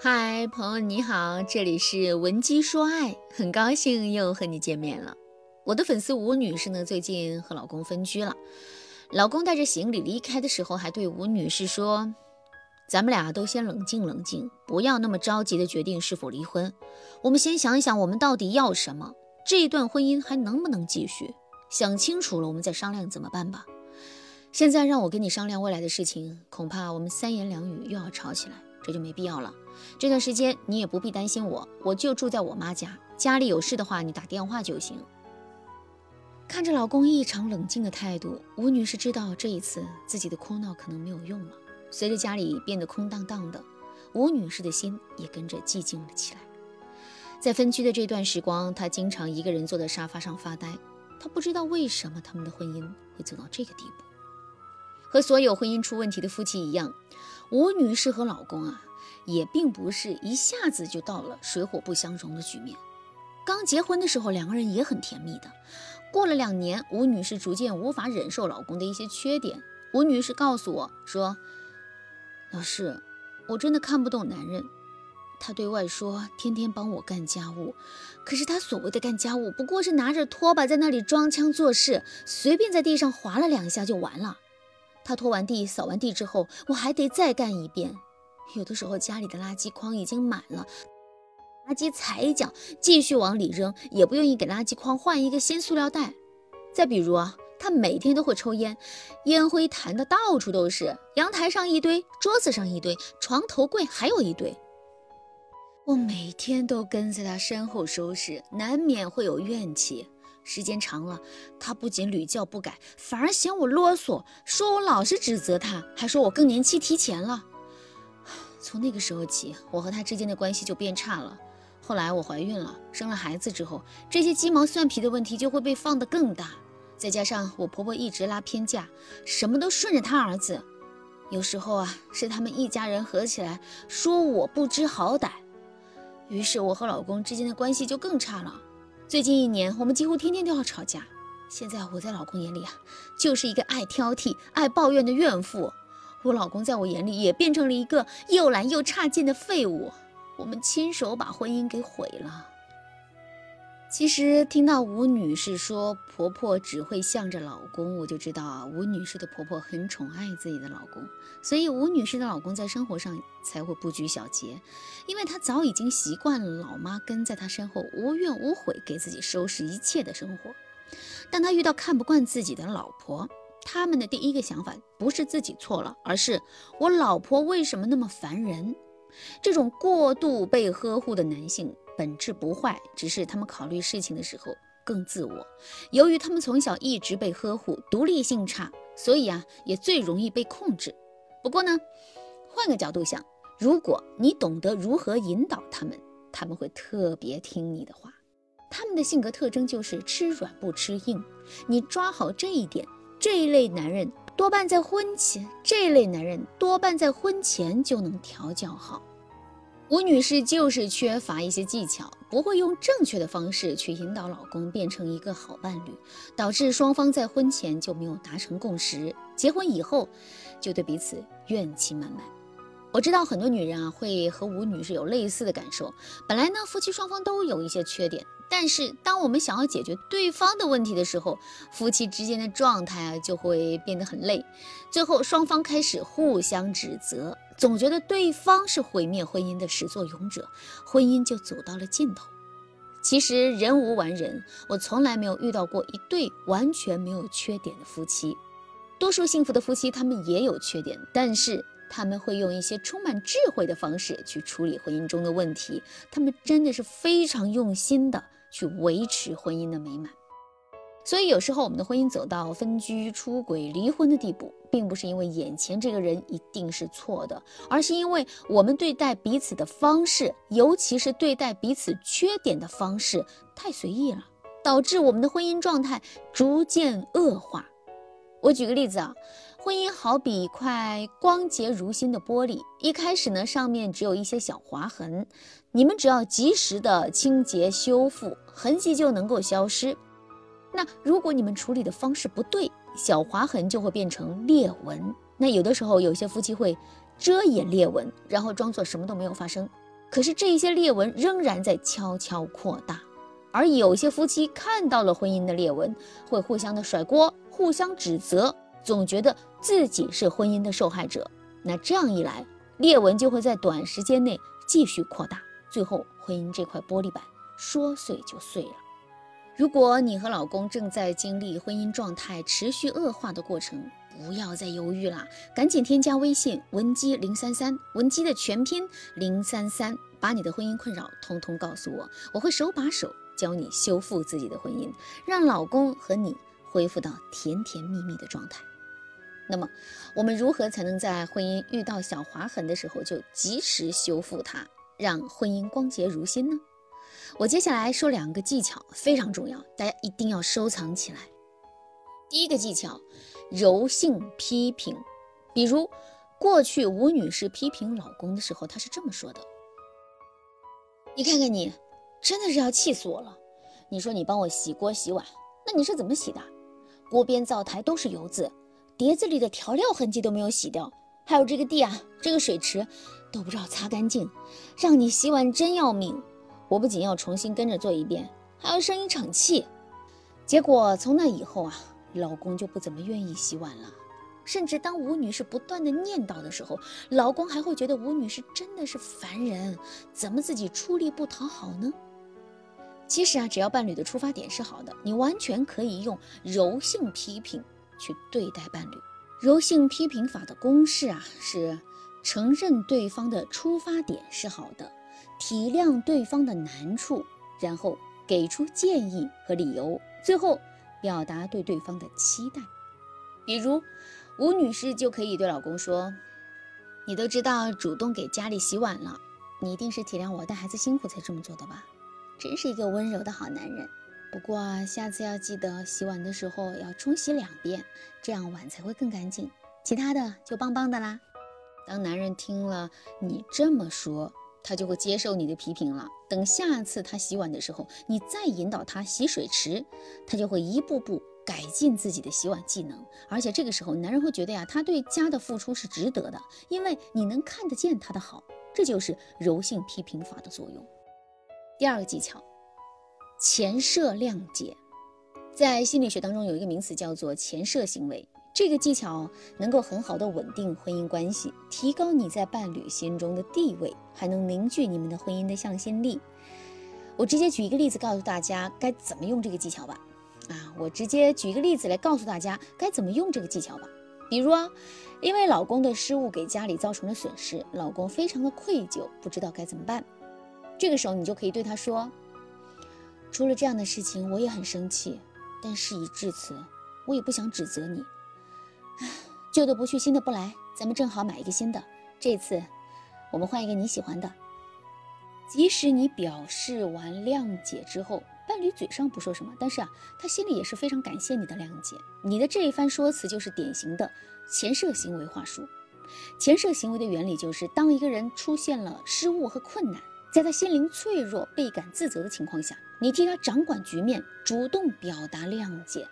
嗨，朋友你好，这里是文姬说爱，很高兴又和你见面了。我的粉丝吴女士呢，最近和老公分居了，老公带着行李离开的时候，还对吴女士说：“咱们俩都先冷静冷静，不要那么着急的决定是否离婚。我们先想一想，我们到底要什么，这一段婚姻还能不能继续？想清楚了，我们再商量怎么办吧。现在让我跟你商量未来的事情，恐怕我们三言两语又要吵起来。”这就没必要了。这段时间你也不必担心我，我就住在我妈家，家里有事的话你打电话就行。看着老公异常冷静的态度，吴女士知道这一次自己的哭闹可能没有用了。随着家里变得空荡荡的，吴女士的心也跟着寂静了起来。在分居的这段时光，她经常一个人坐在沙发上发呆。她不知道为什么他们的婚姻会走到这个地步。和所有婚姻出问题的夫妻一样。吴女士和老公啊，也并不是一下子就到了水火不相容的局面。刚结婚的时候，两个人也很甜蜜的。过了两年，吴女士逐渐无法忍受老公的一些缺点。吴女士告诉我说：“老师，我真的看不懂男人。他对外说天天帮我干家务，可是他所谓的干家务，不过是拿着拖把在那里装腔作势，随便在地上划了两下就完了。”他拖完地、扫完地之后，我还得再干一遍。有的时候家里的垃圾筐已经满了，垃圾踩一脚，继续往里扔，也不愿意给垃圾筐换一个新塑料袋。再比如啊，他每天都会抽烟，烟灰弹的到处都是，阳台上一堆，桌子上一堆，床头柜还有一堆。我每天都跟在他身后收拾，难免会有怨气。时间长了，他不仅屡教不改，反而嫌我啰嗦，说我老是指责他，还说我更年期提前了。从那个时候起，我和他之间的关系就变差了。后来我怀孕了，生了孩子之后，这些鸡毛蒜皮的问题就会被放得更大。再加上我婆婆一直拉偏架，什么都顺着他儿子，有时候啊，是他们一家人合起来说我不知好歹，于是我和老公之间的关系就更差了。最近一年，我们几乎天天都要吵架。现在我在老公眼里啊，就是一个爱挑剔、爱抱怨的怨妇。我老公在我眼里也变成了一个又懒又差劲的废物。我们亲手把婚姻给毁了。其实听到吴女士说婆婆只会向着老公，我就知道啊，吴女士的婆婆很宠爱自己的老公，所以吴女士的老公在生活上才会不拘小节，因为他早已经习惯了老妈跟在他身后无怨无悔给自己收拾一切的生活。当他遇到看不惯自己的老婆，他们的第一个想法不是自己错了，而是我老婆为什么那么烦人？这种过度被呵护的男性。本质不坏，只是他们考虑事情的时候更自我。由于他们从小一直被呵护，独立性差，所以啊，也最容易被控制。不过呢，换个角度想，如果你懂得如何引导他们，他们会特别听你的话。他们的性格特征就是吃软不吃硬。你抓好这一点，这一类男人多半在婚前，这一类男人多半在婚前就能调教好。吴女士就是缺乏一些技巧，不会用正确的方式去引导老公变成一个好伴侣，导致双方在婚前就没有达成共识，结婚以后就对彼此怨气满满。我知道很多女人啊会和吴女士有类似的感受，本来呢夫妻双方都有一些缺点。但是，当我们想要解决对方的问题的时候，夫妻之间的状态啊就会变得很累，最后双方开始互相指责，总觉得对方是毁灭婚姻的始作俑者，婚姻就走到了尽头。其实人无完人，我从来没有遇到过一对完全没有缺点的夫妻，多数幸福的夫妻他们也有缺点，但是。他们会用一些充满智慧的方式去处理婚姻中的问题，他们真的是非常用心的去维持婚姻的美满。所以有时候我们的婚姻走到分居、出轨、离婚的地步，并不是因为眼前这个人一定是错的，而是因为我们对待彼此的方式，尤其是对待彼此缺点的方式太随意了，导致我们的婚姻状态逐渐恶化。我举个例子啊。婚姻好比一块光洁如新的玻璃，一开始呢，上面只有一些小划痕，你们只要及时的清洁修复，痕迹就能够消失。那如果你们处理的方式不对，小划痕就会变成裂纹。那有的时候，有些夫妻会遮掩裂纹，然后装作什么都没有发生。可是这一些裂纹仍然在悄悄扩大。而有些夫妻看到了婚姻的裂纹，会互相的甩锅，互相指责，总觉得自己是婚姻的受害者。那这样一来，裂纹就会在短时间内继续扩大，最后婚姻这块玻璃板说碎就碎了。如果你和老公正在经历婚姻状态持续恶化的过程，不要再犹豫了，赶紧添加微信文姬零三三，文姬的全拼零三三，把你的婚姻困扰通通告诉我，我会手把手。教你修复自己的婚姻，让老公和你恢复到甜甜蜜蜜的状态。那么，我们如何才能在婚姻遇到小划痕的时候就及时修复它，让婚姻光洁如新呢？我接下来说两个技巧，非常重要，大家一定要收藏起来。第一个技巧，柔性批评。比如，过去吴女士批评老公的时候，她是这么说的：“你看看你。”真的是要气死我了！你说你帮我洗锅洗碗，那你是怎么洗的？锅边灶台都是油渍，碟子里的调料痕迹都没有洗掉，还有这个地啊，这个水池都不知道擦干净，让你洗碗真要命！我不仅要重新跟着做一遍，还要生一场气。结果从那以后啊，老公就不怎么愿意洗碗了。甚至当吴女士不断的念叨的时候，老公还会觉得吴女士真的是烦人，怎么自己出力不讨好呢？其实啊，只要伴侣的出发点是好的，你完全可以用柔性批评去对待伴侣。柔性批评法的公式啊，是承认对方的出发点是好的，体谅对方的难处，然后给出建议和理由，最后表达对对方的期待。比如，吴女士就可以对老公说：“你都知道主动给家里洗碗了，你一定是体谅我带孩子辛苦才这么做的吧？”真是一个温柔的好男人，不过下次要记得洗碗的时候要冲洗两遍，这样碗才会更干净。其他的就棒棒的啦。当男人听了你这么说，他就会接受你的批评了。等下次他洗碗的时候，你再引导他洗水池，他就会一步步改进自己的洗碗技能。而且这个时候，男人会觉得呀，他对家的付出是值得的，因为你能看得见他的好。这就是柔性批评法的作用。第二个技巧，前设谅解，在心理学当中有一个名词叫做前设行为。这个技巧能够很好的稳定婚姻关系，提高你在伴侣心中的地位，还能凝聚你们的婚姻的向心力。我直接举一个例子告诉大家该怎么用这个技巧吧。啊，我直接举一个例子来告诉大家该怎么用这个技巧吧。比如啊，因为老公的失误给家里造成了损失，老公非常的愧疚，不知道该怎么办。这个时候，你就可以对他说：“出了这样的事情，我也很生气，但事已至此，我也不想指责你。旧的不去，新的不来，咱们正好买一个新的。这次，我们换一个你喜欢的。即使你表示完谅解之后，伴侣嘴上不说什么，但是啊，他心里也是非常感谢你的谅解。你的这一番说辞，就是典型的前设行为话术。前设行为的原理就是，当一个人出现了失误和困难。”在他心灵脆弱、倍感自责的情况下，你替他掌管局面，主动表达谅解，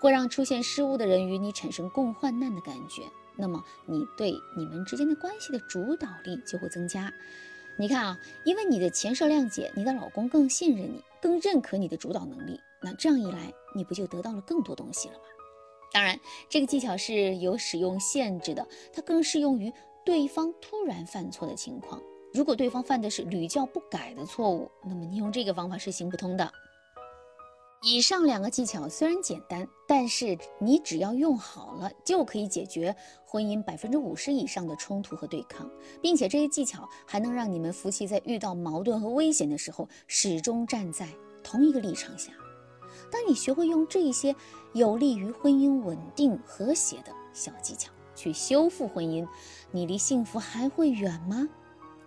会让出现失误的人与你产生共患难的感觉。那么，你对你们之间的关系的主导力就会增加。你看啊，因为你的前设谅解，你的老公更信任你，更认可你的主导能力。那这样一来，你不就得到了更多东西了吗？当然，这个技巧是有使用限制的，它更适用于对方突然犯错的情况。如果对方犯的是屡教不改的错误，那么你用这个方法是行不通的。以上两个技巧虽然简单，但是你只要用好了，就可以解决婚姻百分之五十以上的冲突和对抗，并且这些技巧还能让你们夫妻在遇到矛盾和危险的时候，始终站在同一个立场下。当你学会用这些有利于婚姻稳定和谐的小技巧去修复婚姻，你离幸福还会远吗？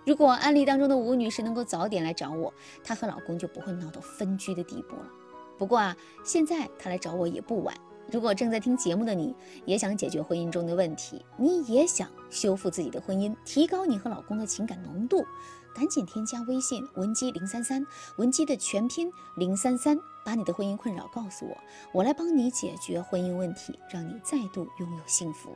如果案例当中的吴女士能够早点来找我，她和老公就不会闹到分居的地步了。不过啊，现在她来找我也不晚。如果正在听节目的你也想解决婚姻中的问题，你也想修复自己的婚姻，提高你和老公的情感浓度，赶紧添加微信文姬零三三，文姬的全拼零三三，把你的婚姻困扰告诉我，我来帮你解决婚姻问题，让你再度拥有幸福。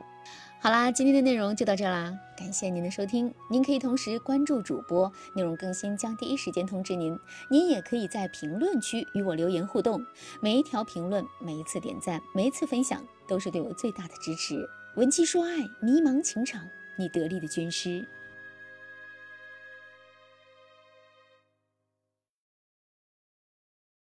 好啦，今天的内容就到这啦，感谢您的收听。您可以同时关注主播，内容更新将第一时间通知您。您也可以在评论区与我留言互动，每一条评论、每一次点赞、每一次分享，都是对我最大的支持。文姬说爱，迷茫情场，你得力的军师。